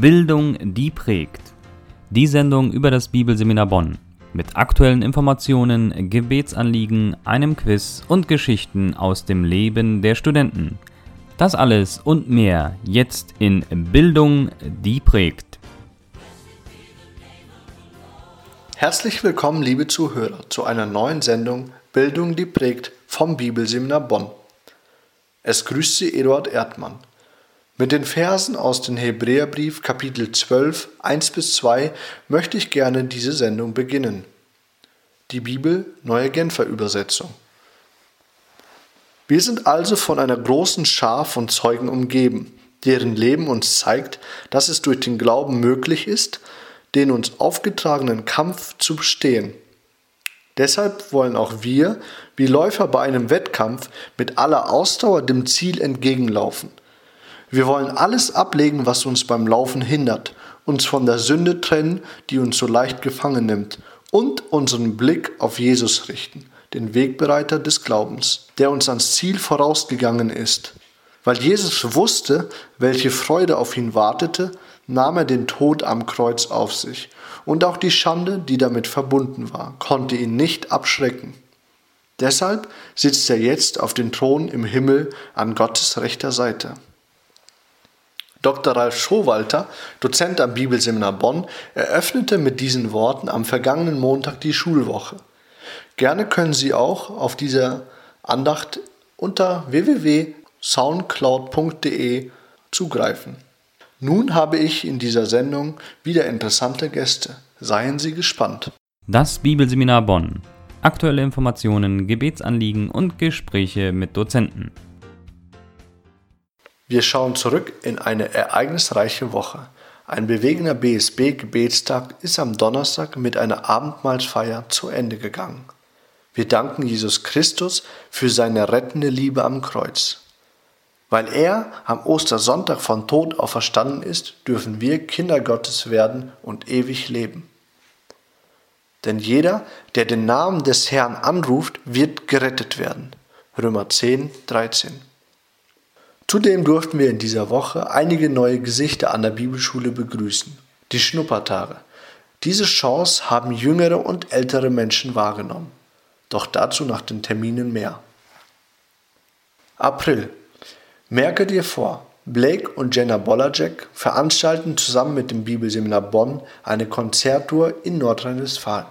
Bildung, die prägt. Die Sendung über das Bibelseminar Bonn. Mit aktuellen Informationen, Gebetsanliegen, einem Quiz und Geschichten aus dem Leben der Studenten. Das alles und mehr jetzt in Bildung, die prägt. Herzlich willkommen, liebe Zuhörer, zu einer neuen Sendung Bildung, die prägt vom Bibelseminar Bonn. Es grüßt Sie Eduard Erdmann. Mit den Versen aus dem Hebräerbrief Kapitel 12, 1 bis 2 möchte ich gerne diese Sendung beginnen. Die Bibel, neue Genfer Übersetzung. Wir sind also von einer großen Schar von Zeugen umgeben, deren Leben uns zeigt, dass es durch den Glauben möglich ist, den uns aufgetragenen Kampf zu bestehen. Deshalb wollen auch wir, wie Läufer bei einem Wettkampf, mit aller Ausdauer dem Ziel entgegenlaufen – wir wollen alles ablegen, was uns beim Laufen hindert, uns von der Sünde trennen, die uns so leicht gefangen nimmt, und unseren Blick auf Jesus richten, den Wegbereiter des Glaubens, der uns ans Ziel vorausgegangen ist. Weil Jesus wusste, welche Freude auf ihn wartete, nahm er den Tod am Kreuz auf sich, und auch die Schande, die damit verbunden war, konnte ihn nicht abschrecken. Deshalb sitzt er jetzt auf dem Thron im Himmel an Gottes rechter Seite. Dr. Ralf Schowalter, Dozent am Bibelseminar Bonn, eröffnete mit diesen Worten am vergangenen Montag die Schulwoche. Gerne können Sie auch auf dieser Andacht unter www.soundcloud.de zugreifen. Nun habe ich in dieser Sendung wieder interessante Gäste. Seien Sie gespannt. Das Bibelseminar Bonn. Aktuelle Informationen, Gebetsanliegen und Gespräche mit Dozenten. Wir schauen zurück in eine ereignisreiche Woche. Ein bewegender BSB-Gebetstag ist am Donnerstag mit einer Abendmahlsfeier zu Ende gegangen. Wir danken Jesus Christus für seine rettende Liebe am Kreuz. Weil er am Ostersonntag von Tod auferstanden ist, dürfen wir Kinder Gottes werden und ewig leben. Denn jeder, der den Namen des Herrn anruft, wird gerettet werden. Römer 10, 13. Zudem durften wir in dieser Woche einige neue Gesichter an der Bibelschule begrüßen. Die Schnuppertage. Diese Chance haben jüngere und ältere Menschen wahrgenommen. Doch dazu nach den Terminen mehr. April. Merke dir vor, Blake und Jenna Bolajek veranstalten zusammen mit dem Bibelseminar Bonn eine Konzerttour in Nordrhein-Westfalen.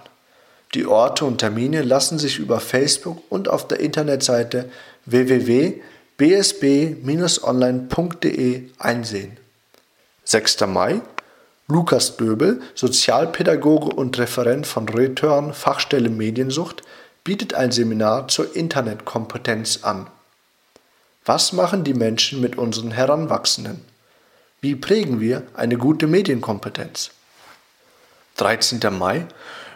Die Orte und Termine lassen sich über Facebook und auf der Internetseite www bsb-online.de einsehen. 6. Mai Lukas Döbel, Sozialpädagoge und Referent von Return Fachstelle Mediensucht, bietet ein Seminar zur Internetkompetenz an. Was machen die Menschen mit unseren Heranwachsenden? Wie prägen wir eine gute Medienkompetenz? 13. Mai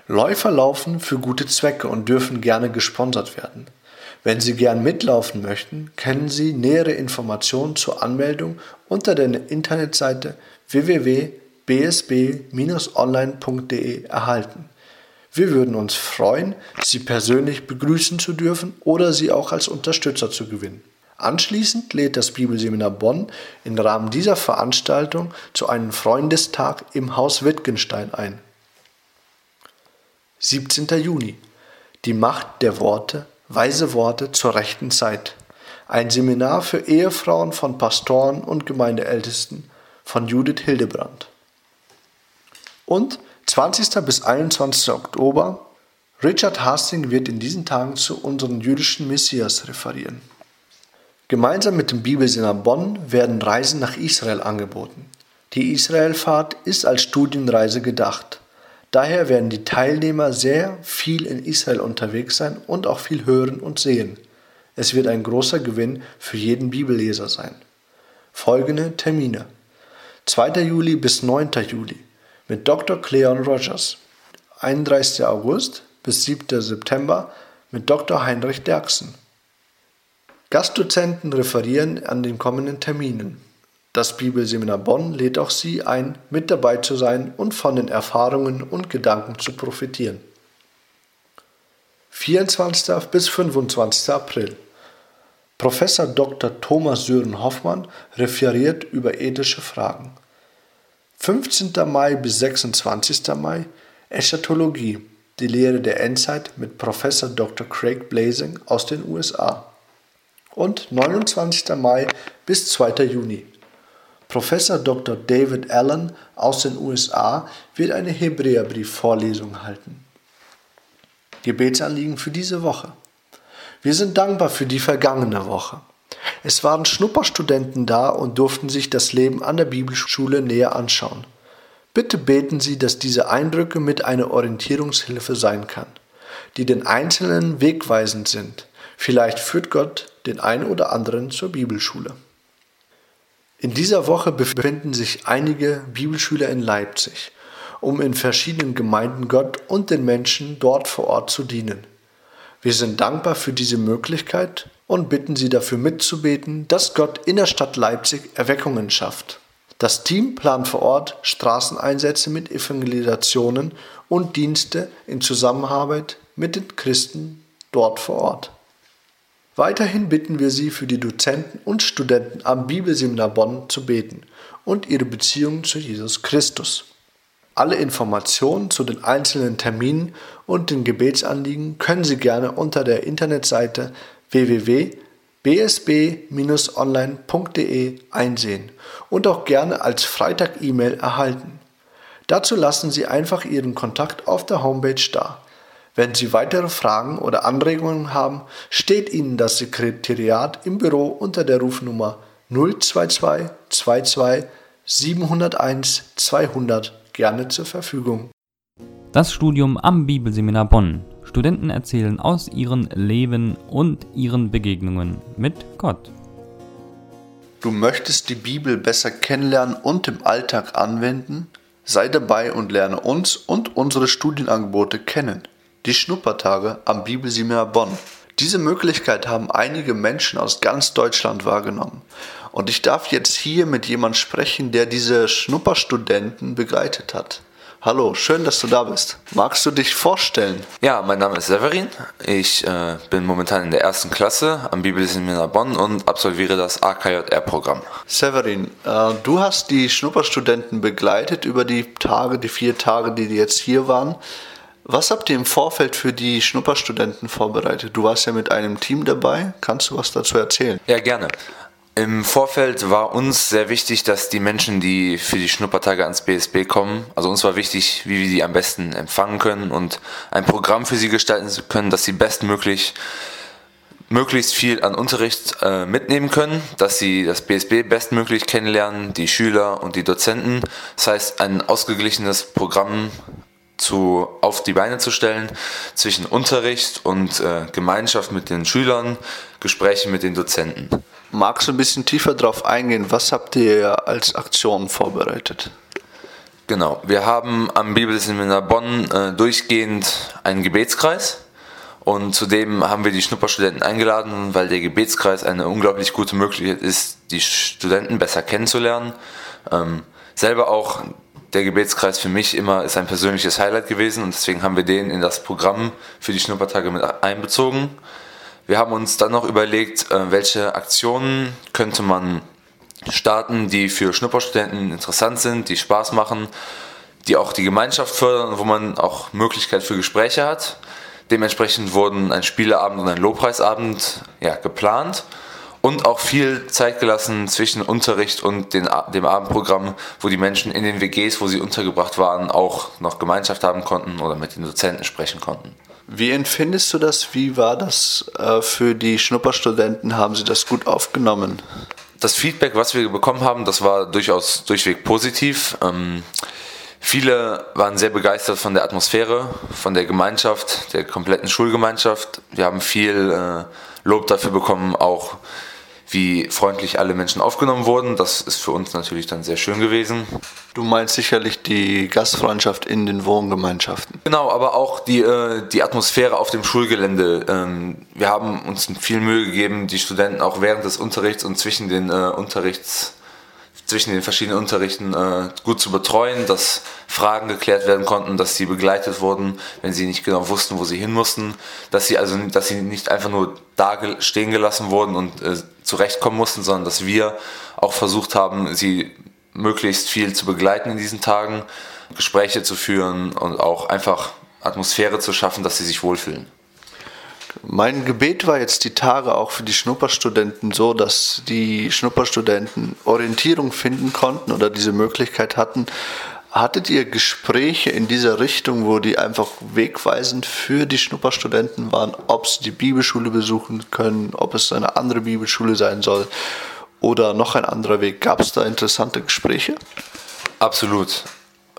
Läufer laufen für gute Zwecke und dürfen gerne gesponsert werden. Wenn Sie gern mitlaufen möchten, können Sie nähere Informationen zur Anmeldung unter der Internetseite www.bsb-online.de erhalten. Wir würden uns freuen, Sie persönlich begrüßen zu dürfen oder Sie auch als Unterstützer zu gewinnen. Anschließend lädt das Bibelseminar Bonn im Rahmen dieser Veranstaltung zu einem Freundestag im Haus Wittgenstein ein. 17. Juni. Die Macht der Worte Weise Worte zur rechten Zeit. Ein Seminar für Ehefrauen von Pastoren und Gemeindeältesten von Judith Hildebrand. Und 20. bis 21. Oktober Richard Hastings wird in diesen Tagen zu unserem jüdischen Messias referieren. Gemeinsam mit dem Bibelseminar Bonn werden Reisen nach Israel angeboten. Die Israelfahrt ist als Studienreise gedacht. Daher werden die Teilnehmer sehr viel in Israel unterwegs sein und auch viel hören und sehen. Es wird ein großer Gewinn für jeden Bibelleser sein. Folgende Termine. 2. Juli bis 9. Juli mit Dr. Cleon Rogers. 31. August bis 7. September mit Dr. Heinrich Derksen. Gastdozenten referieren an den kommenden Terminen. Das Bibelseminar Bonn lädt auch Sie ein, mit dabei zu sein und von den Erfahrungen und Gedanken zu profitieren. 24. bis 25. April. Professor Dr. Thomas Sören Hoffmann referiert über ethische Fragen. 15. Mai bis 26. Mai Eschatologie, die Lehre der Endzeit mit Professor Dr. Craig Blazing aus den USA. Und 29. Mai bis 2. Juni. Professor Dr. David Allen aus den USA wird eine Hebräerbrief-Vorlesung halten. Gebetsanliegen für diese Woche. Wir sind dankbar für die vergangene Woche. Es waren Schnupperstudenten da und durften sich das Leben an der Bibelschule näher anschauen. Bitte beten Sie, dass diese Eindrücke mit einer Orientierungshilfe sein kann, die den Einzelnen wegweisend sind. Vielleicht führt Gott den einen oder anderen zur Bibelschule. In dieser Woche befinden sich einige Bibelschüler in Leipzig, um in verschiedenen Gemeinden Gott und den Menschen dort vor Ort zu dienen. Wir sind dankbar für diese Möglichkeit und bitten Sie dafür mitzubeten, dass Gott in der Stadt Leipzig Erweckungen schafft. Das Team plant vor Ort Straßeneinsätze mit Evangelisationen und Dienste in Zusammenarbeit mit den Christen dort vor Ort. Weiterhin bitten wir Sie für die Dozenten und Studenten am Bibelseminar Bonn zu beten und ihre Beziehung zu Jesus Christus. Alle Informationen zu den einzelnen Terminen und den Gebetsanliegen können Sie gerne unter der Internetseite www.bsb-online.de einsehen und auch gerne als Freitag-E-Mail erhalten. Dazu lassen Sie einfach Ihren Kontakt auf der Homepage da. Wenn Sie weitere Fragen oder Anregungen haben, steht Ihnen das Sekretariat im Büro unter der Rufnummer 022 22 701 200 gerne zur Verfügung. Das Studium am Bibelseminar Bonn. Studenten erzählen aus ihrem Leben und ihren Begegnungen mit Gott. Du möchtest die Bibel besser kennenlernen und im Alltag anwenden? Sei dabei und lerne uns und unsere Studienangebote kennen. Die Schnuppertage am Bibelseminar Bonn. Diese Möglichkeit haben einige Menschen aus ganz Deutschland wahrgenommen. Und ich darf jetzt hier mit jemand sprechen, der diese Schnupperstudenten begleitet hat. Hallo, schön, dass du da bist. Magst du dich vorstellen? Ja, mein Name ist Severin. Ich äh, bin momentan in der ersten Klasse am Bibelseminar Bonn und absolviere das AKJR-Programm. Severin, äh, du hast die Schnupperstudenten begleitet über die Tage, die vier Tage, die jetzt hier waren. Was habt ihr im Vorfeld für die Schnupperstudenten vorbereitet? Du warst ja mit einem Team dabei. Kannst du was dazu erzählen? Ja, gerne. Im Vorfeld war uns sehr wichtig, dass die Menschen, die für die Schnuppertage ans BSB kommen, also uns war wichtig, wie wir sie am besten empfangen können und ein Programm für sie gestalten können, dass sie bestmöglich möglichst viel an Unterricht äh, mitnehmen können, dass sie das BSB bestmöglich kennenlernen, die Schüler und die Dozenten. Das heißt, ein ausgeglichenes Programm zu, auf die Beine zu stellen zwischen Unterricht und äh, Gemeinschaft mit den Schülern, Gespräche mit den Dozenten. Magst du ein bisschen tiefer darauf eingehen? Was habt ihr als Aktion vorbereitet? Genau, wir haben am Bibelseminar Bonn äh, durchgehend einen Gebetskreis und zudem haben wir die Schnupperstudenten eingeladen, weil der Gebetskreis eine unglaublich gute Möglichkeit ist, die Studenten besser kennenzulernen. Ähm, selber auch der Gebetskreis für mich immer ist ein persönliches Highlight gewesen und deswegen haben wir den in das Programm für die Schnuppertage mit einbezogen. Wir haben uns dann noch überlegt, äh, welche Aktionen könnte man starten, die für Schnupperstudenten interessant sind, die Spaß machen, die auch die Gemeinschaft fördern und wo man auch Möglichkeit für Gespräche hat. Dementsprechend wurden ein Spieleabend und ein Lobpreisabend ja, geplant und auch viel Zeit gelassen zwischen Unterricht und den, dem Abendprogramm, wo die Menschen in den WGs, wo sie untergebracht waren, auch noch Gemeinschaft haben konnten oder mit den Dozenten sprechen konnten. Wie empfindest du das? Wie war das äh, für die Schnupperstudenten? Haben sie das gut aufgenommen? Das Feedback, was wir bekommen haben, das war durchaus durchweg positiv. Ähm, viele waren sehr begeistert von der Atmosphäre, von der Gemeinschaft, der kompletten Schulgemeinschaft. Wir haben viel äh, Lob dafür bekommen, auch wie freundlich alle Menschen aufgenommen wurden. Das ist für uns natürlich dann sehr schön gewesen. Du meinst sicherlich die Gastfreundschaft in den Wohngemeinschaften. Genau, aber auch die, äh, die Atmosphäre auf dem Schulgelände. Ähm, wir haben uns viel Mühe gegeben, die Studenten auch während des Unterrichts und zwischen den äh, Unterrichts zwischen den verschiedenen Unterrichten äh, gut zu betreuen, dass Fragen geklärt werden konnten, dass sie begleitet wurden, wenn sie nicht genau wussten, wo sie hin mussten, dass sie also dass sie nicht einfach nur da stehen gelassen wurden und äh, zurechtkommen mussten, sondern dass wir auch versucht haben, sie möglichst viel zu begleiten in diesen Tagen, Gespräche zu führen und auch einfach Atmosphäre zu schaffen, dass sie sich wohlfühlen. Mein Gebet war jetzt die Tage auch für die Schnupperstudenten so, dass die Schnupperstudenten Orientierung finden konnten oder diese Möglichkeit hatten. Hattet ihr Gespräche in dieser Richtung, wo die einfach wegweisend für die Schnupperstudenten waren, ob sie die Bibelschule besuchen können, ob es eine andere Bibelschule sein soll oder noch ein anderer Weg? Gab es da interessante Gespräche? Absolut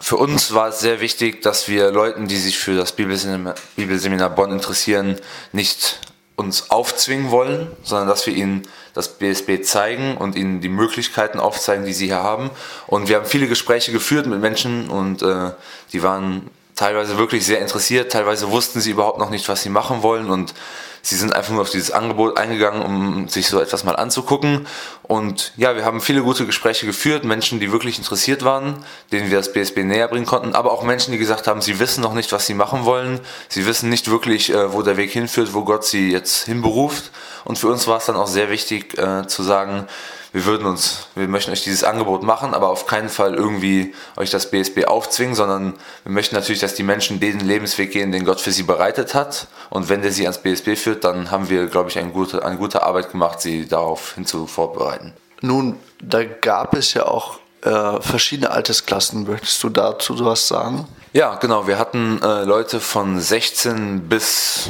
für uns war es sehr wichtig, dass wir Leuten, die sich für das Bibelseminar, Bonn interessieren, nicht uns aufzwingen wollen, sondern dass wir ihnen das BSB zeigen und ihnen die Möglichkeiten aufzeigen, die sie hier haben. Und wir haben viele Gespräche geführt mit Menschen und äh, die waren teilweise wirklich sehr interessiert, teilweise wussten sie überhaupt noch nicht, was sie machen wollen. Und sie sind einfach nur auf dieses Angebot eingegangen, um sich so etwas mal anzugucken. Und ja, wir haben viele gute Gespräche geführt, Menschen, die wirklich interessiert waren, denen wir das BSB näher bringen konnten, aber auch Menschen, die gesagt haben, sie wissen noch nicht, was sie machen wollen, sie wissen nicht wirklich, äh, wo der Weg hinführt, wo Gott sie jetzt hinberuft. Und für uns war es dann auch sehr wichtig äh, zu sagen, wir würden uns, wir möchten euch dieses Angebot machen, aber auf keinen Fall irgendwie euch das BSB aufzwingen, sondern wir möchten natürlich, dass die Menschen den Lebensweg gehen, den Gott für sie bereitet hat. Und wenn der sie ans BSB führt, dann haben wir, glaube ich, eine gute, eine gute Arbeit gemacht, sie darauf hinzu vorbereiten. Nun, da gab es ja auch äh, verschiedene Altersklassen. Möchtest du dazu was sagen? Ja, genau. Wir hatten äh, Leute von 16 bis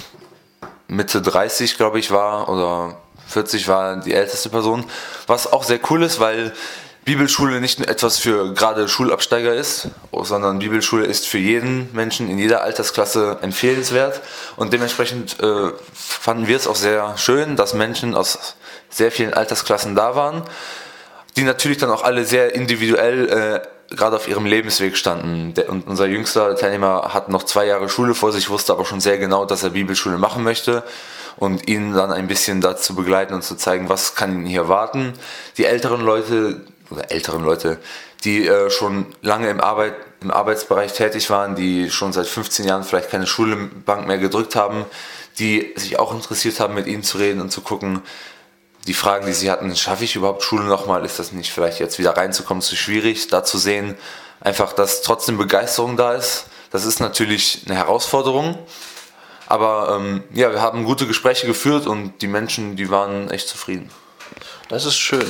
Mitte 30, glaube ich, war, oder 40 war die älteste Person. Was auch sehr cool ist, weil Bibelschule nicht nur etwas für gerade Schulabsteiger ist, sondern Bibelschule ist für jeden Menschen in jeder Altersklasse empfehlenswert. Und dementsprechend äh, fanden wir es auch sehr schön, dass Menschen aus sehr vielen Altersklassen da waren, die natürlich dann auch alle sehr individuell äh, gerade auf ihrem Lebensweg standen. Der, und unser jüngster Teilnehmer hat noch zwei Jahre Schule vor sich, wusste aber schon sehr genau, dass er Bibelschule machen möchte und ihn dann ein bisschen dazu begleiten und zu zeigen, was kann ihn hier warten. Die älteren Leute, oder älteren Leute, die äh, schon lange im, Arbeit, im Arbeitsbereich tätig waren, die schon seit 15 Jahren vielleicht keine Schulbank mehr gedrückt haben, die sich auch interessiert haben, mit ihnen zu reden und zu gucken, die Fragen, die sie hatten, schaffe ich überhaupt Schule nochmal? Ist das nicht vielleicht jetzt wieder reinzukommen zu schwierig? Da zu sehen, einfach, dass trotzdem Begeisterung da ist. Das ist natürlich eine Herausforderung, aber ähm, ja, wir haben gute Gespräche geführt und die Menschen, die waren echt zufrieden. Das ist schön.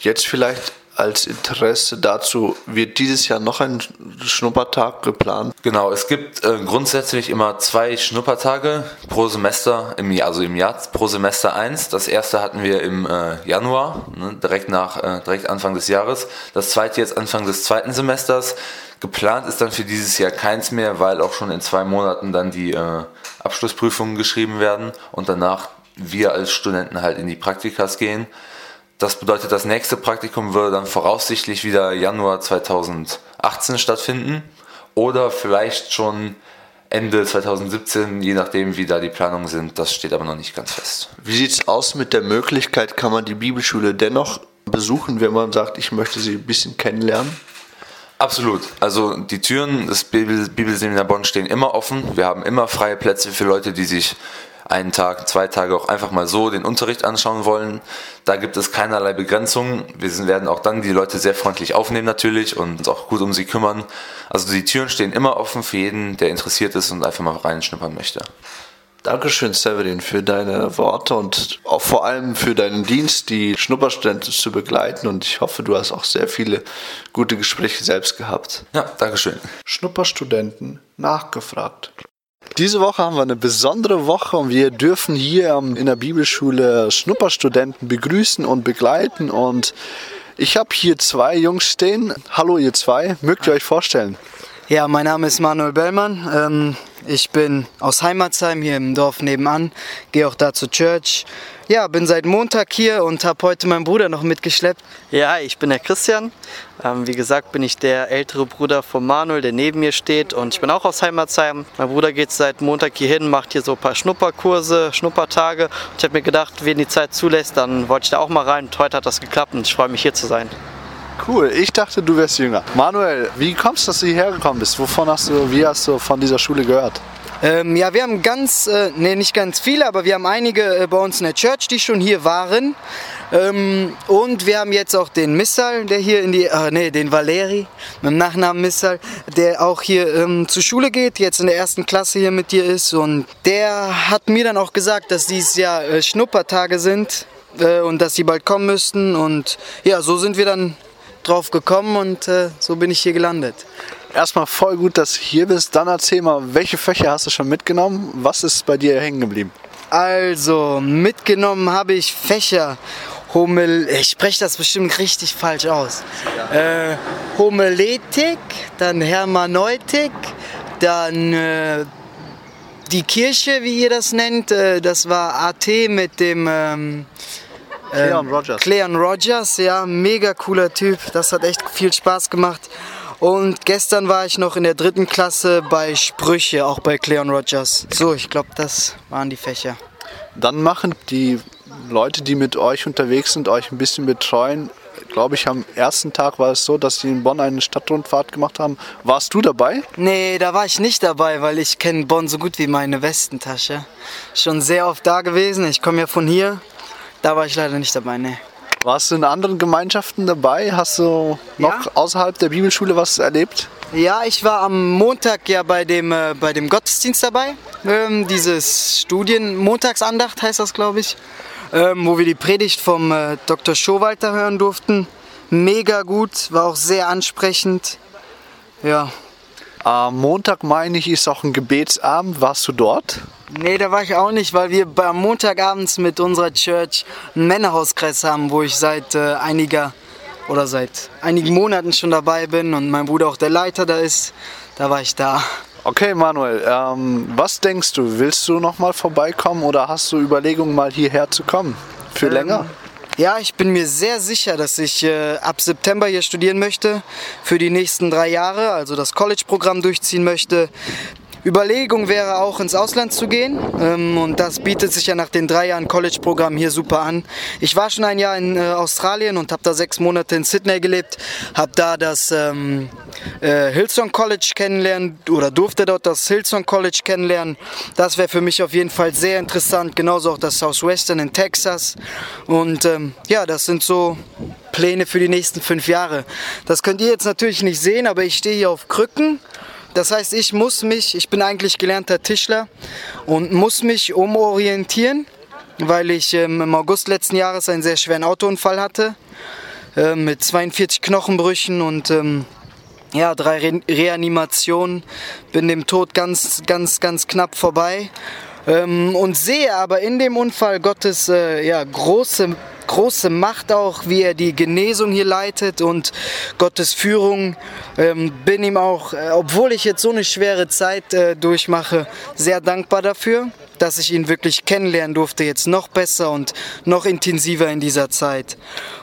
Jetzt vielleicht als Interesse dazu, wird dieses Jahr noch ein Schnuppertag geplant? Genau, es gibt äh, grundsätzlich immer zwei Schnuppertage pro Semester, im Jahr, also im Jahr pro Semester eins. Das erste hatten wir im äh, Januar, ne, direkt nach, äh, direkt Anfang des Jahres. Das zweite jetzt Anfang des zweiten Semesters. Geplant ist dann für dieses Jahr keins mehr, weil auch schon in zwei Monaten dann die äh, Abschlussprüfungen geschrieben werden und danach wir als Studenten halt in die Praktikas gehen. Das bedeutet, das nächste Praktikum würde dann voraussichtlich wieder Januar 2018 stattfinden oder vielleicht schon Ende 2017, je nachdem, wie da die Planungen sind. Das steht aber noch nicht ganz fest. Wie sieht es aus mit der Möglichkeit, kann man die Bibelschule dennoch besuchen, wenn man sagt, ich möchte sie ein bisschen kennenlernen? Absolut. Also die Türen des Bibelseminar Bonn stehen immer offen. Wir haben immer freie Plätze für Leute, die sich einen Tag, zwei Tage auch einfach mal so den Unterricht anschauen wollen. Da gibt es keinerlei Begrenzungen. Wir werden auch dann die Leute sehr freundlich aufnehmen natürlich und uns auch gut um sie kümmern. Also die Türen stehen immer offen für jeden, der interessiert ist und einfach mal reinschnuppern möchte. Dankeschön, Severin, für deine Worte und auch vor allem für deinen Dienst, die Schnupperstudenten zu begleiten. Und ich hoffe, du hast auch sehr viele gute Gespräche selbst gehabt. Ja, Dankeschön. Schnupperstudenten nachgefragt. Diese Woche haben wir eine besondere Woche und wir dürfen hier in der Bibelschule Schnupperstudenten begrüßen und begleiten. Und ich habe hier zwei Jungs stehen. Hallo, ihr zwei. Mögt ihr euch vorstellen? Ja, mein Name ist Manuel Bellmann. Ich bin aus Heimatsheim hier im Dorf nebenan, gehe auch da zur Church. Ja, bin seit Montag hier und habe heute meinen Bruder noch mitgeschleppt. Ja, ich bin der Christian. Ähm, wie gesagt, bin ich der ältere Bruder von Manuel, der neben mir steht. Und ich bin auch aus Heimatsheim. Mein Bruder geht seit Montag hier hin, macht hier so ein paar Schnupperkurse, Schnuppertage. Und ich habe mir gedacht, wenn die Zeit zulässt, dann wollte ich da auch mal rein. Und heute hat das geklappt und ich freue mich hier zu sein. Cool, ich dachte, du wärst jünger. Manuel, wie kommst du, dass du hierher gekommen bist? Wovon hast du, wie hast du von dieser Schule gehört? Ähm, ja, wir haben ganz, äh, nee, nicht ganz viele, aber wir haben einige äh, bei uns in der Church, die schon hier waren. Ähm, und wir haben jetzt auch den Missal, der hier in die, äh, nee, den Valeri, mit dem Nachnamen Missal, der auch hier ähm, zur Schule geht, jetzt in der ersten Klasse hier mit dir ist. Und der hat mir dann auch gesagt, dass dieses Jahr äh, Schnuppertage sind äh, und dass sie bald kommen müssten. Und ja, so sind wir dann drauf gekommen und äh, so bin ich hier gelandet. Erstmal voll gut, dass du hier bist. Dann erzähl mal, welche Fächer hast du schon mitgenommen? Was ist bei dir hängen geblieben? Also, mitgenommen habe ich Fächer. Homel, ich spreche das bestimmt richtig falsch aus. Äh, Homiletik, dann Hermeneutik, dann äh, die Kirche, wie ihr das nennt. Äh, das war AT mit dem ähm, Cleon Rogers. Cleon Rogers, ja, mega cooler Typ. Das hat echt viel Spaß gemacht. Und gestern war ich noch in der dritten Klasse bei Sprüche, auch bei Cleon Rogers. So, ich glaube, das waren die Fächer. Dann machen die Leute, die mit euch unterwegs sind, euch ein bisschen betreuen. Glaube ich, am ersten Tag war es so, dass sie in Bonn eine Stadtrundfahrt gemacht haben. Warst du dabei? Nee, da war ich nicht dabei, weil ich kenne Bonn so gut wie meine Westentasche. Schon sehr oft da gewesen. Ich komme ja von hier. Da war ich leider nicht dabei, nee. Warst du in anderen Gemeinschaften dabei? Hast du noch Ja. außerhalb der Bibelschule was erlebt? Ja, ich war am Montag ja bei dem, äh, bei dem Gottesdienst dabei. Ähm, dieses Studien, Montagsandacht heißt das, glaube ich. Ähm, wo wir die Predigt vom äh, Dr. Schowalter hören durften. Mega gut, war auch sehr ansprechend. Ja. Am Montag, meine ich, ist auch ein Gebetsabend. Warst du dort? Nee, da war ich auch nicht, weil wir am Montagabends mit unserer Church einen Männerhauskreis haben, wo ich seit äh, einiger oder seit einigen Monaten schon dabei bin und mein Bruder auch der Leiter da ist. Da war ich da. Okay, Manuel, ähm, was denkst du? Willst du noch mal vorbeikommen oder hast du Überlegungen, mal hierher zu kommen? Für Ähm, länger? Ja, ich bin mir sehr sicher, dass ich äh, ab September hier studieren möchte für die nächsten drei Jahre, also das College-Programm durchziehen möchte. Überlegung wäre auch ins Ausland zu gehen ähm, und das bietet sich ja nach den drei Jahren College-Programm hier super an. Ich war schon ein Jahr in äh, Australien und habe da sechs Monate in Sydney gelebt, habe da das ähm, äh, Hillsong College kennenlernen oder durfte dort das Hillsong College kennenlernen. Das wäre für mich auf jeden Fall sehr interessant, genauso auch das Southwestern in Texas. Und ähm, ja, das sind so Pläne für die nächsten fünf Jahre. Das könnt ihr jetzt natürlich nicht sehen, aber ich stehe hier auf Krücken. Das heißt, ich muss mich, ich bin eigentlich gelernter Tischler und muss mich umorientieren, weil ich ähm, im August letzten Jahres einen sehr schweren Autounfall hatte äh, mit 42 Knochenbrüchen und ähm, ja, drei Re Reanimationen. Bin dem Tod ganz, ganz, ganz knapp vorbei. Ähm, und sehe aber in dem Unfall Gottes äh, ja, große, große Macht auch, wie er die Genesung hier leitet und Gottes Führung. Ähm, bin ihm auch, äh, obwohl ich jetzt so eine schwere Zeit äh, durchmache, sehr dankbar dafür, dass ich ihn wirklich kennenlernen durfte, jetzt noch besser und noch intensiver in dieser Zeit.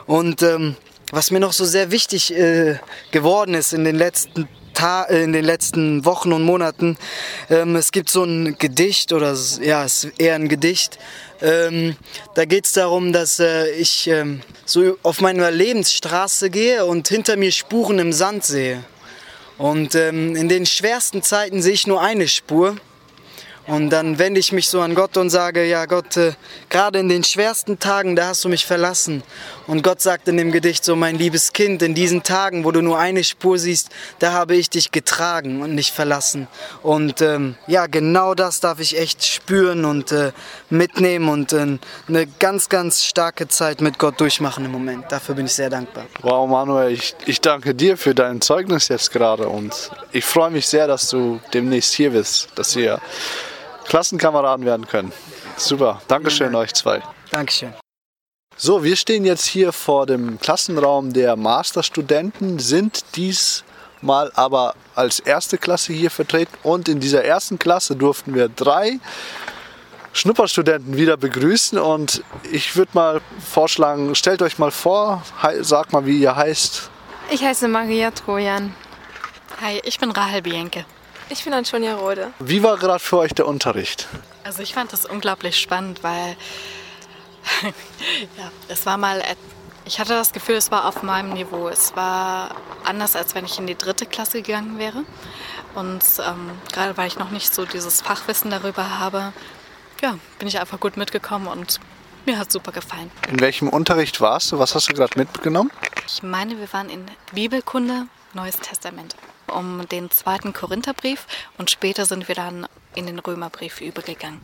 Und ähm, was mir noch so sehr wichtig äh, geworden ist in den letzten Ta äh, in den letzten Wochen und Monaten. Ähm, es gibt so ein Gedicht oder ja, es ist eher ein Gedicht. Ähm, da geht es darum, dass äh, ich ähm, so auf meiner Lebensstraße gehe und hinter mir Spuren im Sand sehe. Und ähm, in den schwersten Zeiten sehe ich nur eine Spur. Und dann wende ich mich so an Gott und sage, ja Gott, äh, gerade in den schwersten Tagen, da hast du mich verlassen. Und Gott sagt in dem Gedicht so, mein liebes Kind, in diesen Tagen, wo du nur eine Spur siehst, da habe ich dich getragen und nicht verlassen. Und ähm, ja, genau das darf ich echt spüren und äh, mitnehmen und äh, eine ganz, ganz starke Zeit mit Gott durchmachen im Moment. Dafür bin ich sehr dankbar. Wow, Manuel, ich, ich danke dir für dein Zeugnis jetzt gerade und ich freue mich sehr, dass du demnächst hier bist, dass wir Klassenkameraden werden können. Super, Dankeschön euch zwei. Dankeschön. So, wir stehen jetzt hier vor dem Klassenraum der Masterstudenten, sind diesmal aber als erste Klasse hier vertreten und in dieser ersten Klasse durften wir drei Schnupperstudenten wieder begrüßen und ich würde mal vorschlagen, stellt euch mal vor, sagt mal, wie ihr heißt. Ich heiße Maria Trojan. Hi, ich bin Rahel Bienke. Ich bin Antonia Rode. Wie war gerade für euch der Unterricht? Also ich fand das unglaublich spannend, weil ja, es war mal, ich hatte das Gefühl, es war auf meinem Niveau. Es war anders, als wenn ich in die dritte Klasse gegangen wäre. Und ähm, gerade weil ich noch nicht so dieses Fachwissen darüber habe, ja, bin ich einfach gut mitgekommen und Mir hat super gefallen. In welchem Unterricht warst du? Was hast du gerade mitgenommen? Ich meine, wir waren in Bibelkunde, Neues Testament, um den zweiten Korintherbrief und später sind wir dann in den Römerbrief übergegangen.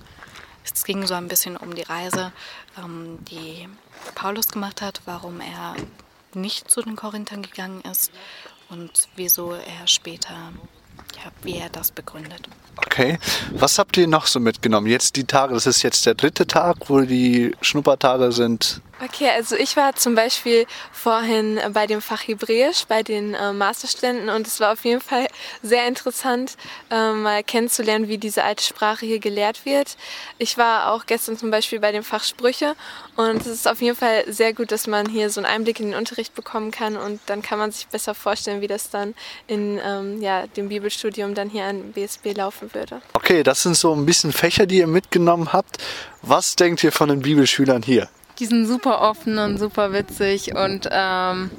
Es ging so ein bisschen um die Reise, ähm, die Paulus gemacht hat, warum er nicht zu den Korinthern gegangen ist und wieso er später, ja, wie er das begründet. Okay. Was habt ihr noch so mitgenommen? Jetzt die Tage, das ist jetzt der dritte Tag, wo die Schnuppertage sind. Okay, also ich war zum Beispiel vorhin bei dem Fach Hebräisch, bei den äh, Masterstudenten und es war auf jeden Fall sehr interessant, äh, mal kennenzulernen, wie diese alte Sprache hier gelehrt wird. Ich war auch gestern zum Beispiel bei dem Fach Sprüche und es ist auf jeden Fall sehr gut, dass man hier so einen Einblick in den Unterricht bekommen kann und dann kann man sich besser vorstellen, wie das dann in ähm, ja, dem Bibelstudium dann hier an BSB laufen würde. Okay, das sind so ein bisschen Fächer, die ihr mitgenommen habt. Was denkt ihr von den Bibelschülern hier? Die sind super offen und super witzig und ähm,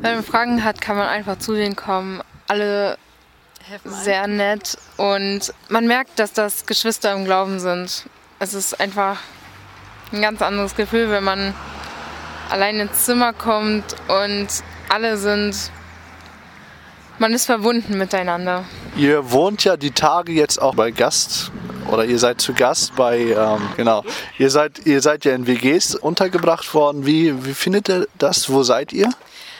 wenn man Fragen hat, kann man einfach zu denen kommen. Alle sehr nett und man merkt, dass das Geschwister im Glauben sind. Es ist einfach ein ganz anderes Gefühl, wenn man allein ins Zimmer kommt und alle sind, man ist verbunden miteinander. Ihr wohnt ja die Tage jetzt auch bei Gast oder ihr seid zu Gast bei, ähm, genau, ihr seid, ihr seid ja in WGs untergebracht worden. Wie, wie findet ihr das? Wo seid ihr?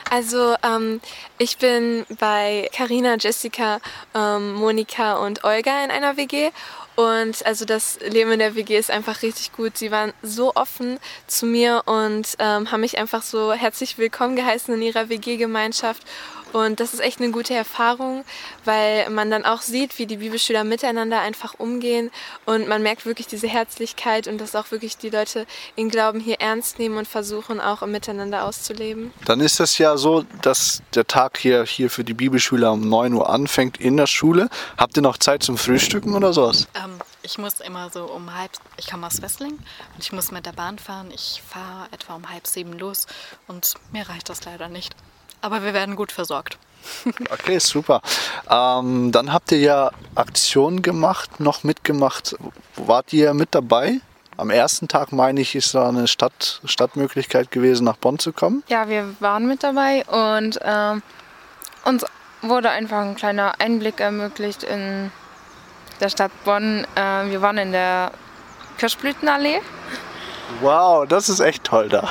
Also ähm, ich bin bei Karina, Jessica, ähm, Monika und Olga in einer WG und also das Leben in der WG ist einfach richtig gut. Sie waren so offen zu mir und ähm, haben mich einfach so herzlich willkommen geheißen in ihrer WG-Gemeinschaft. Und das ist echt eine gute Erfahrung, weil man dann auch sieht, wie die Bibelschüler miteinander einfach umgehen und man merkt wirklich diese Herzlichkeit und dass auch wirklich die Leute ihren Glauben hier ernst nehmen und versuchen auch im Miteinander auszuleben. Dann ist es ja so, dass der Tag hier, hier für die Bibelschüler um 9 Uhr anfängt in der Schule. Habt ihr noch Zeit zum Frühstücken oder sowas? Ähm, ich muss immer so um halb, ich komme aus Wessling und ich muss mit der Bahn fahren. Ich fahre etwa um halb sieben los und mir reicht das leider nicht. Aber wir werden gut versorgt. Okay, super. Ähm, dann habt ihr ja Aktionen gemacht, noch mitgemacht. Wart ihr mit dabei? Am ersten Tag, meine ich, ist da eine Stadt, Stadtmöglichkeit gewesen, nach Bonn zu kommen. Ja, wir waren mit dabei und ähm, uns wurde einfach ein kleiner Einblick ermöglicht in der Stadt Bonn. Äh, wir waren in der Kirschblütenallee. Wow, das ist echt toll da.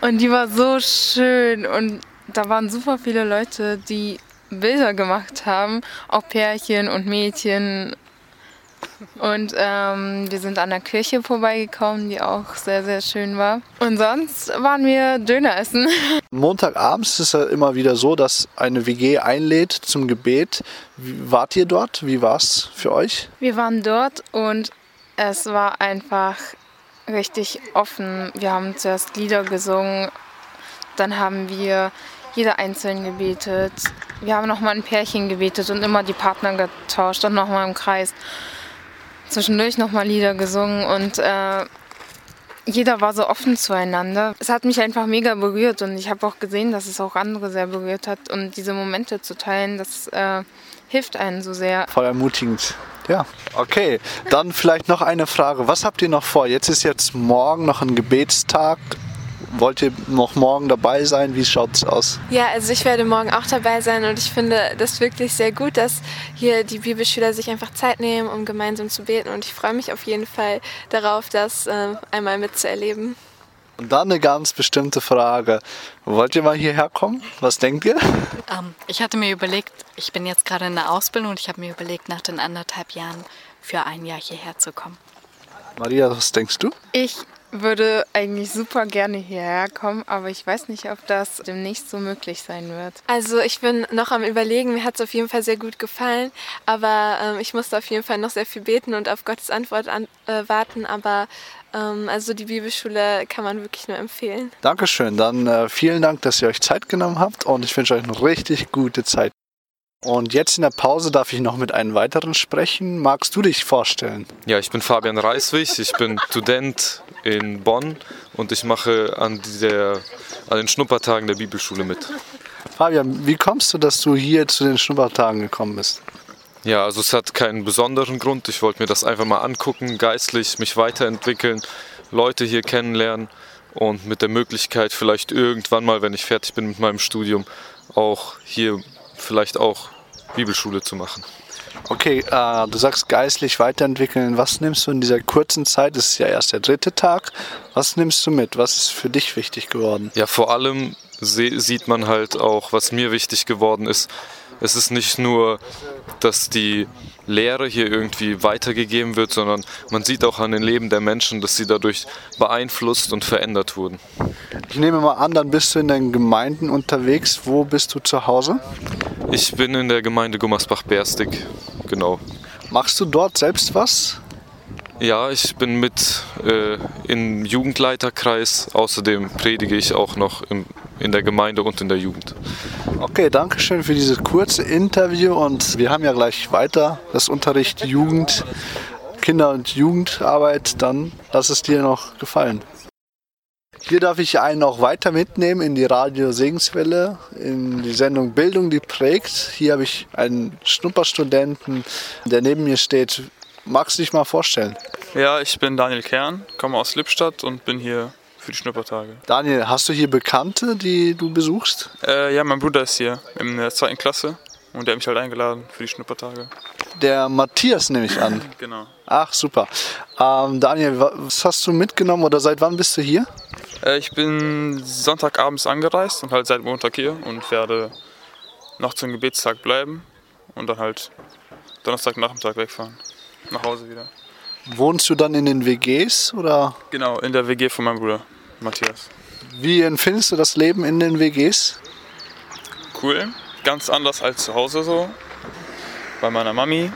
Und die war so schön und da waren super viele Leute, die Bilder gemacht haben, auch Pärchen und Mädchen. Und ähm, wir sind an der Kirche vorbeigekommen, die auch sehr, sehr schön war. Und sonst waren wir Döner essen. Montagabends ist es immer wieder so, dass eine WG einlädt zum Gebet. Wie, wart ihr dort? Wie war es für euch? Wir waren dort und es war einfach richtig offen. Wir haben zuerst Lieder gesungen, dann haben wir jeder einzeln gebetet. Wir haben nochmal ein Pärchen gebetet und immer die Partner getauscht und nochmal im Kreis. Zwischendurch nochmal Lieder gesungen und äh, jeder war so offen zueinander. Es hat mich einfach mega berührt und ich habe auch gesehen, dass es auch andere sehr berührt hat. Und diese Momente zu teilen, das äh, hilft einem so sehr. Voll ermutigend. Ja, okay. Dann vielleicht noch eine Frage. Was habt ihr noch vor? Jetzt ist jetzt morgen noch ein Gebetstag. Wollt ihr noch morgen dabei sein? Wie schaut es aus? Ja, also ich werde morgen auch dabei sein und ich finde das wirklich sehr gut, dass hier die Bibelschüler sich einfach Zeit nehmen, um gemeinsam zu beten und ich freue mich auf jeden Fall darauf, das äh, einmal mitzuerleben. Und dann eine ganz bestimmte Frage. Wollt ihr mal hierher kommen? Was denkt ihr? Ähm, ich hatte mir überlegt, ich bin jetzt gerade in der Ausbildung und ich habe mir überlegt, nach den anderthalb Jahren für ein Jahr hierher zu kommen. Maria, was denkst du? Ich würde eigentlich super gerne hierher kommen, aber ich weiß nicht, ob das demnächst so möglich sein wird. Also ich bin noch am Überlegen, mir hat es auf jeden Fall sehr gut gefallen, aber ähm, ich musste auf jeden Fall noch sehr viel beten und auf Gottes Antwort an, äh, warten, aber ähm, also die Bibelschule kann man wirklich nur empfehlen. Dankeschön, dann äh, vielen Dank, dass ihr euch Zeit genommen habt und ich wünsche euch eine richtig gute Zeit. Und jetzt in der Pause darf ich noch mit einem weiteren sprechen. Magst du dich vorstellen? Ja, ich bin Fabian Reiswig, ich bin Student in Bonn und ich mache an, der, an den Schnuppertagen der Bibelschule mit. Fabian, wie kommst du, dass du hier zu den Schnuppertagen gekommen bist? Ja, also es hat keinen besonderen Grund. Ich wollte mir das einfach mal angucken, geistlich mich weiterentwickeln, Leute hier kennenlernen und mit der Möglichkeit vielleicht irgendwann mal, wenn ich fertig bin mit meinem Studium, auch hier vielleicht auch Bibelschule zu machen. Okay, äh, du sagst geistlich weiterentwickeln. Was nimmst du in dieser kurzen Zeit? Das ist ja erst der dritte Tag. Was nimmst du mit? Was ist für dich wichtig geworden? Ja, vor allem sieht man halt auch, was mir wichtig geworden ist. Es ist nicht nur, dass die Lehre hier irgendwie weitergegeben wird, sondern man sieht auch an den Leben der Menschen, dass sie dadurch beeinflusst und verändert wurden. Ich nehme mal an, dann bist du in den Gemeinden unterwegs. Wo bist du zu Hause? Ich bin in der Gemeinde Gummersbach-Berstig, genau. Machst du dort selbst was? Ja, ich bin mit äh, im Jugendleiterkreis. Außerdem predige ich auch noch im, in der Gemeinde und in der Jugend. Okay, danke schön für dieses kurze Interview und wir haben ja gleich weiter das Unterricht Jugend, Kinder- und Jugendarbeit. Dann lass es dir noch gefallen. Hier darf ich einen noch weiter mitnehmen in die Radio Segenswelle, in die Sendung Bildung, die prägt. Hier habe ich einen Schnupperstudenten, der neben mir steht. Magst du dich mal vorstellen? Ja, ich bin Daniel Kern, komme aus Lippstadt und bin hier für die Schnuppertage. Daniel, hast du hier Bekannte, die du besuchst? Äh, ja, mein Bruder ist hier in der zweiten Klasse und der hat mich halt eingeladen für die Schnuppertage. Der Matthias nehme ich an. genau. Ach, super. Ähm, Daniel, was hast du mitgenommen oder seit wann bist du hier? Äh, ich bin Sonntagabends angereist und halt seit Montag hier und werde noch zum Gebetstag bleiben und dann halt Donnerstagnachmittag wegfahren nach Hause wieder. Wohnst du dann in den WGs oder? Genau, in der WG von meinem Bruder, Matthias. Wie empfindest du das Leben in den WGs? Cool, ganz anders als zu Hause so, bei meiner Mami.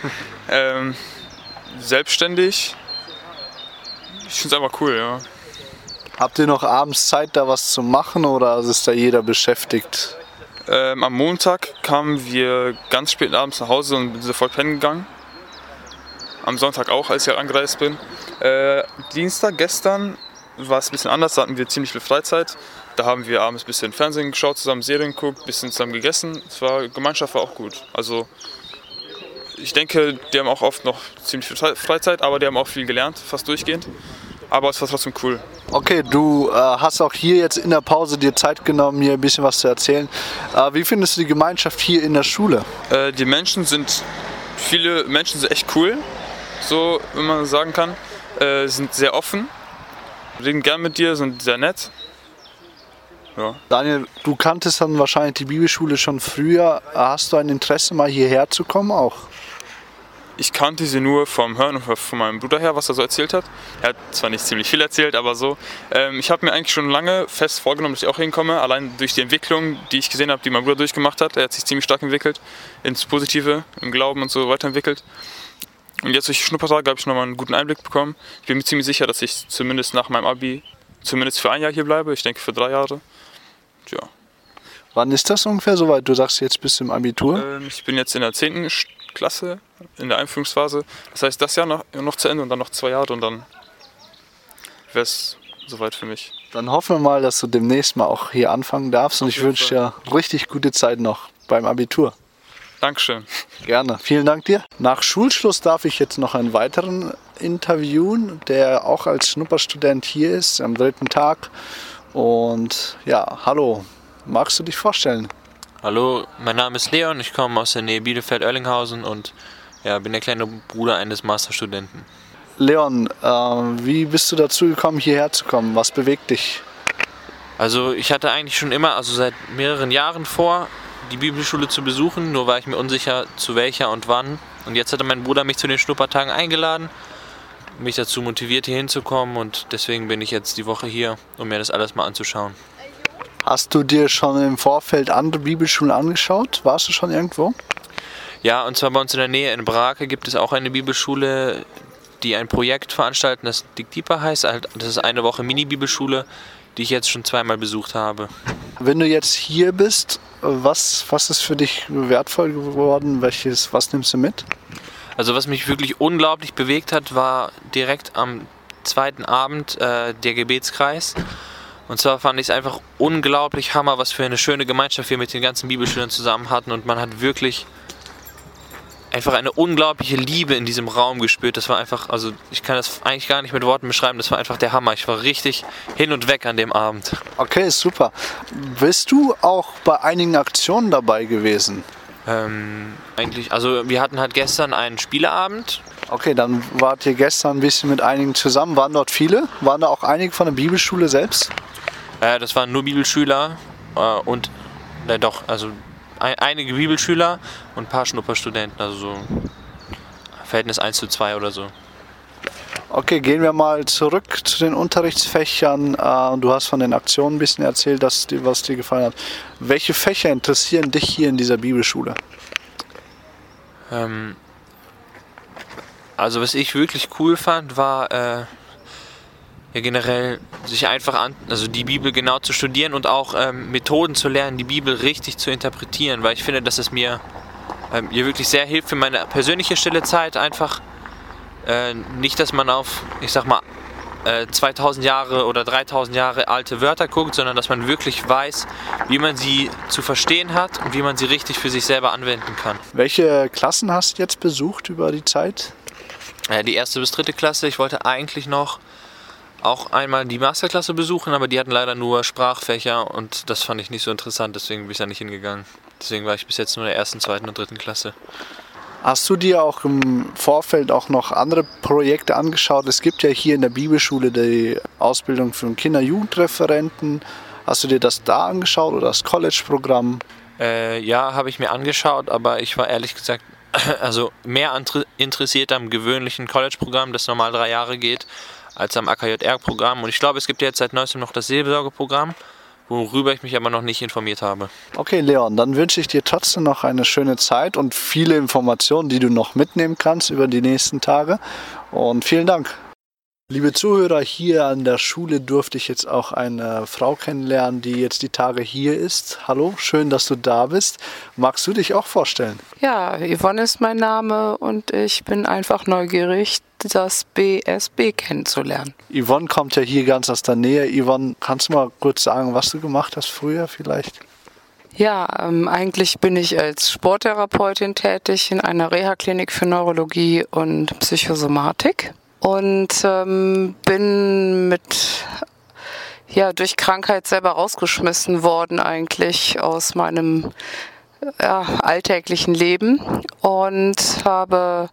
ähm, selbstständig. Ich finde es einfach cool, ja. Habt ihr noch abends Zeit, da was zu machen oder ist da jeder beschäftigt? Ähm, am Montag kamen wir ganz spät abends nach Hause und sind sofort pennen gegangen am Sonntag auch, als ich angereist bin. Äh, Dienstag, gestern war es ein bisschen anders, da hatten wir ziemlich viel Freizeit. Da haben wir abends ein bisschen Fernsehen geschaut, zusammen Serien geguckt, ein bisschen zusammen gegessen. Es war, Gemeinschaft war auch gut. Also ich denke, die haben auch oft noch ziemlich viel Freizeit, aber die haben auch viel gelernt, fast durchgehend. Aber es war trotzdem cool. Okay, du äh, hast auch hier jetzt in der Pause dir Zeit genommen, mir ein bisschen was zu erzählen. Äh, wie findest du die Gemeinschaft hier in der Schule? Äh, die Menschen sind, viele Menschen sind echt cool so wenn man sagen kann. Äh, sind sehr offen, reden gern mit dir, sind sehr nett. Ja. Daniel, du kanntest dann wahrscheinlich die Bibelschule schon früher. Hast du ein Interesse, mal hierher zu kommen auch? Ich kannte sie nur vom Hören von meinem Bruder her, was er so erzählt hat. Er hat zwar nicht ziemlich viel erzählt, aber so. Ähm, ich habe mir eigentlich schon lange fest vorgenommen, dass ich auch hinkomme. Allein durch die Entwicklung, die ich gesehen habe, die mein Bruder durchgemacht hat. Er hat sich ziemlich stark entwickelt, ins Positive, im Glauben und so weiterentwickelt. Und jetzt durch Schnuppertag habe ich nochmal einen guten Einblick bekommen. Ich bin mir ziemlich sicher, dass ich zumindest nach meinem Abi zumindest für ein Jahr hier bleibe. Ich denke für drei Jahre. Tja. Wann ist das ungefähr soweit? Du sagst jetzt bis zum Abitur? Ähm, ich bin jetzt in der 10. Klasse, in der Einführungsphase. Das heißt, das Jahr noch, noch zu Ende und dann noch zwei Jahre und dann wäre es soweit für mich. Dann hoffen wir mal, dass du demnächst mal auch hier anfangen darfst und ich wünsche dir richtig gute Zeit noch beim Abitur. Dankeschön. Gerne. Vielen Dank dir. Nach Schulschluss darf ich jetzt noch einen weiteren interviewen, der auch als Schnupperstudent hier ist, am dritten Tag. Und ja, hallo, magst du dich vorstellen? Hallo, mein Name ist Leon, ich komme aus der Nähe Bielefeld-Oerlinghausen und ja, bin der kleine Bruder eines Masterstudenten. Leon, äh, wie bist du dazu gekommen, hierher zu kommen? Was bewegt dich? Also ich hatte eigentlich schon immer, also seit mehreren Jahren vor, die Bibelschule zu besuchen, nur war ich mir unsicher, zu welcher und wann. Und jetzt hatte mein Bruder mich zu den Schnuppertagen eingeladen, mich dazu motiviert, hier hinzukommen. Und deswegen bin ich jetzt die Woche hier, um mir das alles mal anzuschauen. Hast du dir schon im Vorfeld andere Bibelschulen angeschaut? Warst du schon irgendwo? Ja, und zwar bei uns in der Nähe in Brake gibt es auch eine Bibelschule, die ein Projekt veranstaltet, das Diktipa heißt. Das ist eine Woche Mini-Bibelschule, die ich jetzt schon zweimal besucht habe. Wenn du jetzt hier bist, was, was ist für dich wertvoll geworden? Welches, was nimmst du mit? Also was mich wirklich unglaublich bewegt hat, war direkt am zweiten Abend äh, der Gebetskreis. Und zwar fand ich es einfach unglaublich Hammer, was für eine schöne Gemeinschaft wir mit den ganzen Bibelschülern zusammen hatten. Und man hat wirklich einfach eine unglaubliche Liebe in diesem Raum gespürt. Das war einfach, also ich kann das eigentlich gar nicht mit Worten beschreiben, das war einfach der Hammer. Ich war richtig hin und weg an dem Abend. Okay, super. Bist du auch bei einigen Aktionen dabei gewesen? Ähm, eigentlich, also wir hatten halt gestern einen Spieleabend. Okay, dann wart ihr gestern ein bisschen mit einigen zusammen. Waren dort viele? Waren da auch einige von der Bibelschule selbst? Äh, das waren nur Bibelschüler äh, und äh, doch, also ein, einige Bibelschüler und ein paar Schnupperstudenten, also so Verhältnis 1 zu 2 oder so. Okay, gehen wir mal zurück zu den Unterrichtsfächern. Äh, du hast von den Aktionen ein bisschen erzählt, dass was dir gefallen hat. Welche Fächer interessieren dich hier in dieser Bibelschule? Ähm, also was ich wirklich cool fand, war äh, ja generell sich einfach an, also die Bibel genau zu studieren und auch ähm, Methoden zu lernen, die Bibel richtig zu interpretieren, weil ich finde, dass es mir ähm, hier wirklich sehr hilft für meine persönliche stille Zeit einfach äh, nicht, dass man auf, ich sag mal, äh, 2000 Jahre oder 3000 Jahre alte Wörter guckt, sondern dass man wirklich weiß, wie man sie zu verstehen hat und wie man sie richtig für sich selber anwenden kann. Welche Klassen hast du jetzt besucht über die Zeit? Äh, die erste bis dritte Klasse. Ich wollte eigentlich noch auch einmal die Masterklasse besuchen, aber die hatten leider nur Sprachfächer und das fand ich nicht so interessant, deswegen bin ich da nicht hingegangen. Deswegen war ich bis jetzt nur in der ersten, zweiten und dritten Klasse. Hast du dir auch im Vorfeld auch noch andere Projekte angeschaut? Es gibt ja hier in der Bibelschule die Ausbildung für Kinder-Jugendreferenten. Hast du dir das da angeschaut oder das College-Programm? Äh, ja, habe ich mir angeschaut, aber ich war ehrlich gesagt also mehr interessiert am gewöhnlichen College-Programm, das normal drei Jahre geht, als am AKJR-Programm. Und ich glaube, es gibt jetzt seit neuestem noch das Seelsorgeprogramm, worüber ich mich aber noch nicht informiert habe. Okay, Leon, dann wünsche ich dir trotzdem noch eine schöne Zeit und viele Informationen, die du noch mitnehmen kannst über die nächsten Tage. Und vielen Dank. Liebe Zuhörer, hier an der Schule durfte ich jetzt auch eine Frau kennenlernen, die jetzt die Tage hier ist. Hallo, schön, dass du da bist. Magst du dich auch vorstellen? Ja, Yvonne ist mein Name und ich bin einfach neugierig, das BSB kennenzulernen. Yvonne kommt ja hier ganz aus der Nähe. Yvonne, kannst du mal kurz sagen, was du gemacht hast früher vielleicht? Ja, ähm, eigentlich bin ich als Sporttherapeutin tätig in einer Reha-Klinik für Neurologie und Psychosomatik und ähm, bin mit ja durch Krankheit selber rausgeschmissen worden eigentlich aus meinem ja, alltäglichen Leben und habe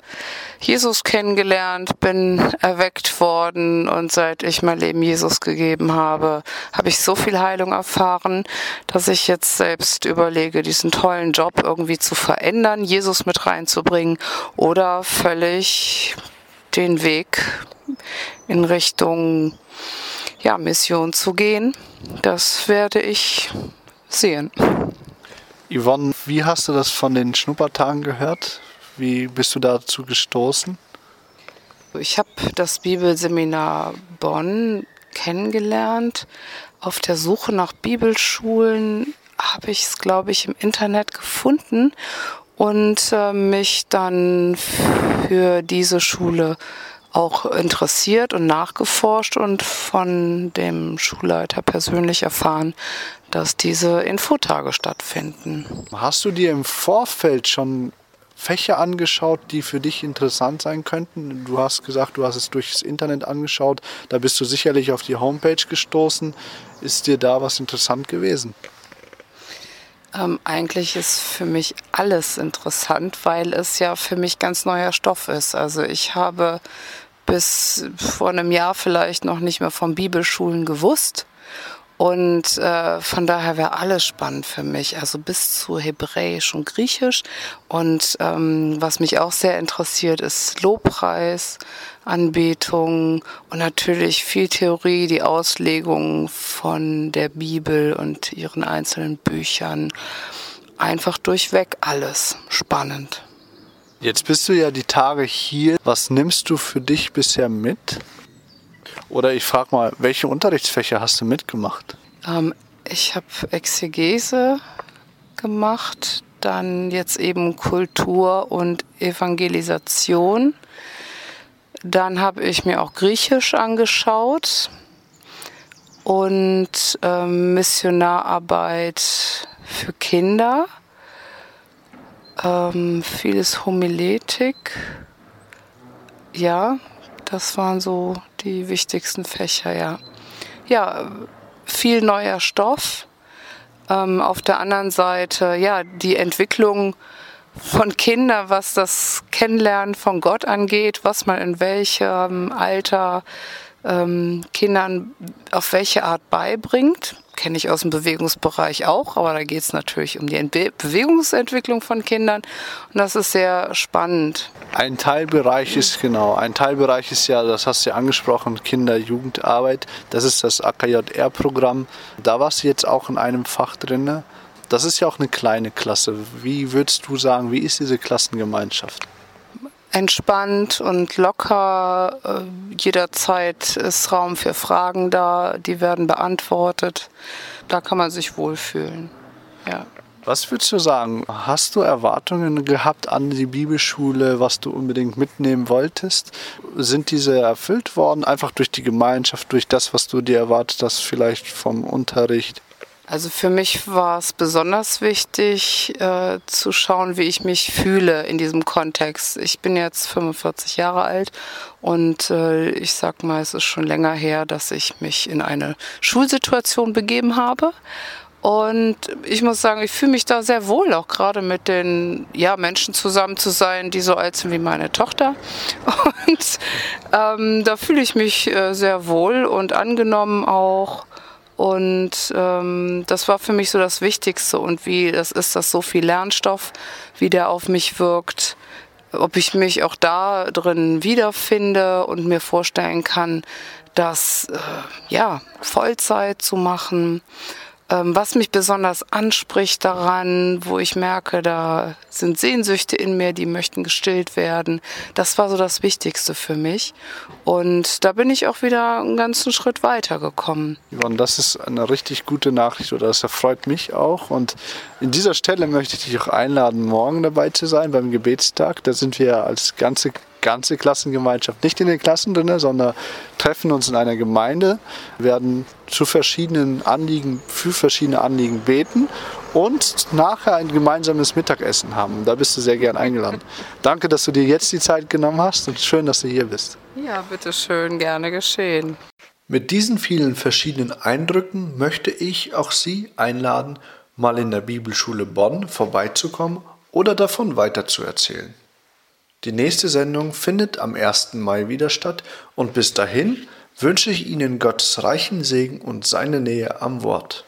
Jesus kennengelernt, bin erweckt worden und seit ich mein Leben Jesus gegeben habe, habe ich so viel Heilung erfahren, dass ich jetzt selbst überlege, diesen tollen Job irgendwie zu verändern, Jesus mit reinzubringen oder völlig den Weg in Richtung ja, Mission zu gehen. Das werde ich sehen. Yvonne, wie hast du das von den Schnuppertagen gehört? Wie bist du dazu gestoßen? Ich habe das Bibelseminar Bonn kennengelernt. Auf der Suche nach Bibelschulen habe ich es, glaube ich, im Internet gefunden und äh, mich dann für diese Schule auch interessiert und nachgeforscht und von dem Schulleiter persönlich erfahren, dass diese Infotage stattfinden. Hast du dir im Vorfeld schon Fächer angeschaut, die für dich interessant sein könnten? Du hast gesagt, du hast es durchs Internet angeschaut. Da bist du sicherlich auf die Homepage gestoßen. Ist dir da was interessant gewesen? Ähm, eigentlich ist für mich alles interessant, weil es ja für mich ganz neuer Stoff ist. Also ich habe bis vor einem Jahr vielleicht noch nicht mehr von Bibelschulen gewusst. Und äh, von daher wäre alles spannend für mich, also bis zu Hebräisch und Griechisch. Und ähm, was mich auch sehr interessiert, ist Lobpreis, Anbetung und natürlich viel Theorie, die Auslegung von der Bibel und ihren einzelnen Büchern. Einfach durchweg alles spannend. Jetzt bist du ja die Tage hier. Was nimmst du für dich bisher mit? Oder ich frage mal, welche Unterrichtsfächer hast du mitgemacht? Ähm, ich habe Exegese gemacht, dann jetzt eben Kultur und Evangelisation. Dann habe ich mir auch Griechisch angeschaut und ähm, Missionararbeit für Kinder. ähm, vieles Homiletik. Ja, das waren so die wichtigsten Fächer, ja. Ja, viel neuer Stoff. Ähm, auf der anderen Seite, ja, die Entwicklung von Kindern, was das Kennenlernen von Gott angeht, was man in welchem Alter ähm, Kindern auf welche Art beibringt. Kenne ich aus dem Bewegungsbereich auch, aber da geht es natürlich um die Entbe Bewegungsentwicklung von Kindern und das ist sehr spannend. Ein Teilbereich ist genau, ein Teilbereich ist ja, das hast du ja angesprochen, Kinder-Jugendarbeit. Das ist das AKJR-Programm. Da warst du jetzt auch in einem Fach drin. Das ist ja auch eine kleine Klasse. Wie würdest du sagen, wie ist diese Klassengemeinschaft? Entspannt und locker. Äh, jederzeit ist Raum für Fragen da, die werden beantwortet. Da kann man sich wohlfühlen. Ja. Was würdest du sagen? Hast du Erwartungen gehabt an die Bibelschule, was du unbedingt mitnehmen wolltest? Sind diese erfüllt worden, einfach durch die Gemeinschaft, durch das, was du dir erwartet hast, vielleicht vom Unterricht? Also für mich war es besonders wichtig äh, zu schauen, wie ich mich fühle in diesem Kontext. Ich bin jetzt 45 Jahre alt und äh, ich sag mal, es ist schon länger her, dass ich mich in eine Schulsituation begeben habe. Und ich muss sagen, ich fühle mich da sehr wohl, auch gerade mit den ja, Menschen zusammen zu sein, die so alt sind wie meine Tochter. Und ähm, da fühle ich mich äh, sehr wohl und angenommen auch. Und ähm, das war für mich so das Wichtigste. Und wie das ist, dass so viel Lernstoff, wie der auf mich wirkt, ob ich mich auch da drin wiederfinde und mir vorstellen kann, das äh, ja Vollzeit zu machen was mich besonders anspricht daran, wo ich merke, da sind Sehnsüchte in mir, die möchten gestillt werden. Das war so das Wichtigste für mich. Und da bin ich auch wieder einen ganzen Schritt weiter gekommen. Und das ist eine richtig gute Nachricht oder das erfreut mich auch. Und in dieser Stelle möchte ich dich auch einladen, morgen dabei zu sein beim Gebetstag. Da sind wir als ganze ganze Klassengemeinschaft nicht in den Klassen drin, sondern treffen uns in einer Gemeinde, werden zu verschiedenen Anliegen, für verschiedene Anliegen beten und nachher ein gemeinsames Mittagessen haben. Da bist du sehr gern eingeladen. Danke, dass du dir jetzt die Zeit genommen hast und schön, dass du hier bist. Ja, bitteschön, gerne geschehen. Mit diesen vielen verschiedenen Eindrücken möchte ich auch Sie einladen, mal in der Bibelschule Bonn vorbeizukommen oder davon weiterzuerzählen. Die nächste Sendung findet am 1. Mai wieder statt und bis dahin wünsche ich Ihnen Gottes reichen Segen und seine Nähe am Wort.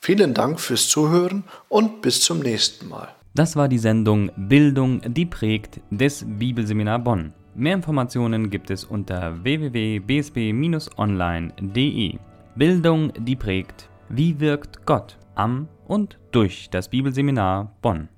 Vielen Dank fürs Zuhören und bis zum nächsten Mal. Das war die Sendung Bildung, die prägt des Bibelseminar Bonn. Mehr Informationen gibt es unter www.bsb-online.de. Bildung, die prägt. Wie wirkt Gott am und durch das Bibelseminar Bonn?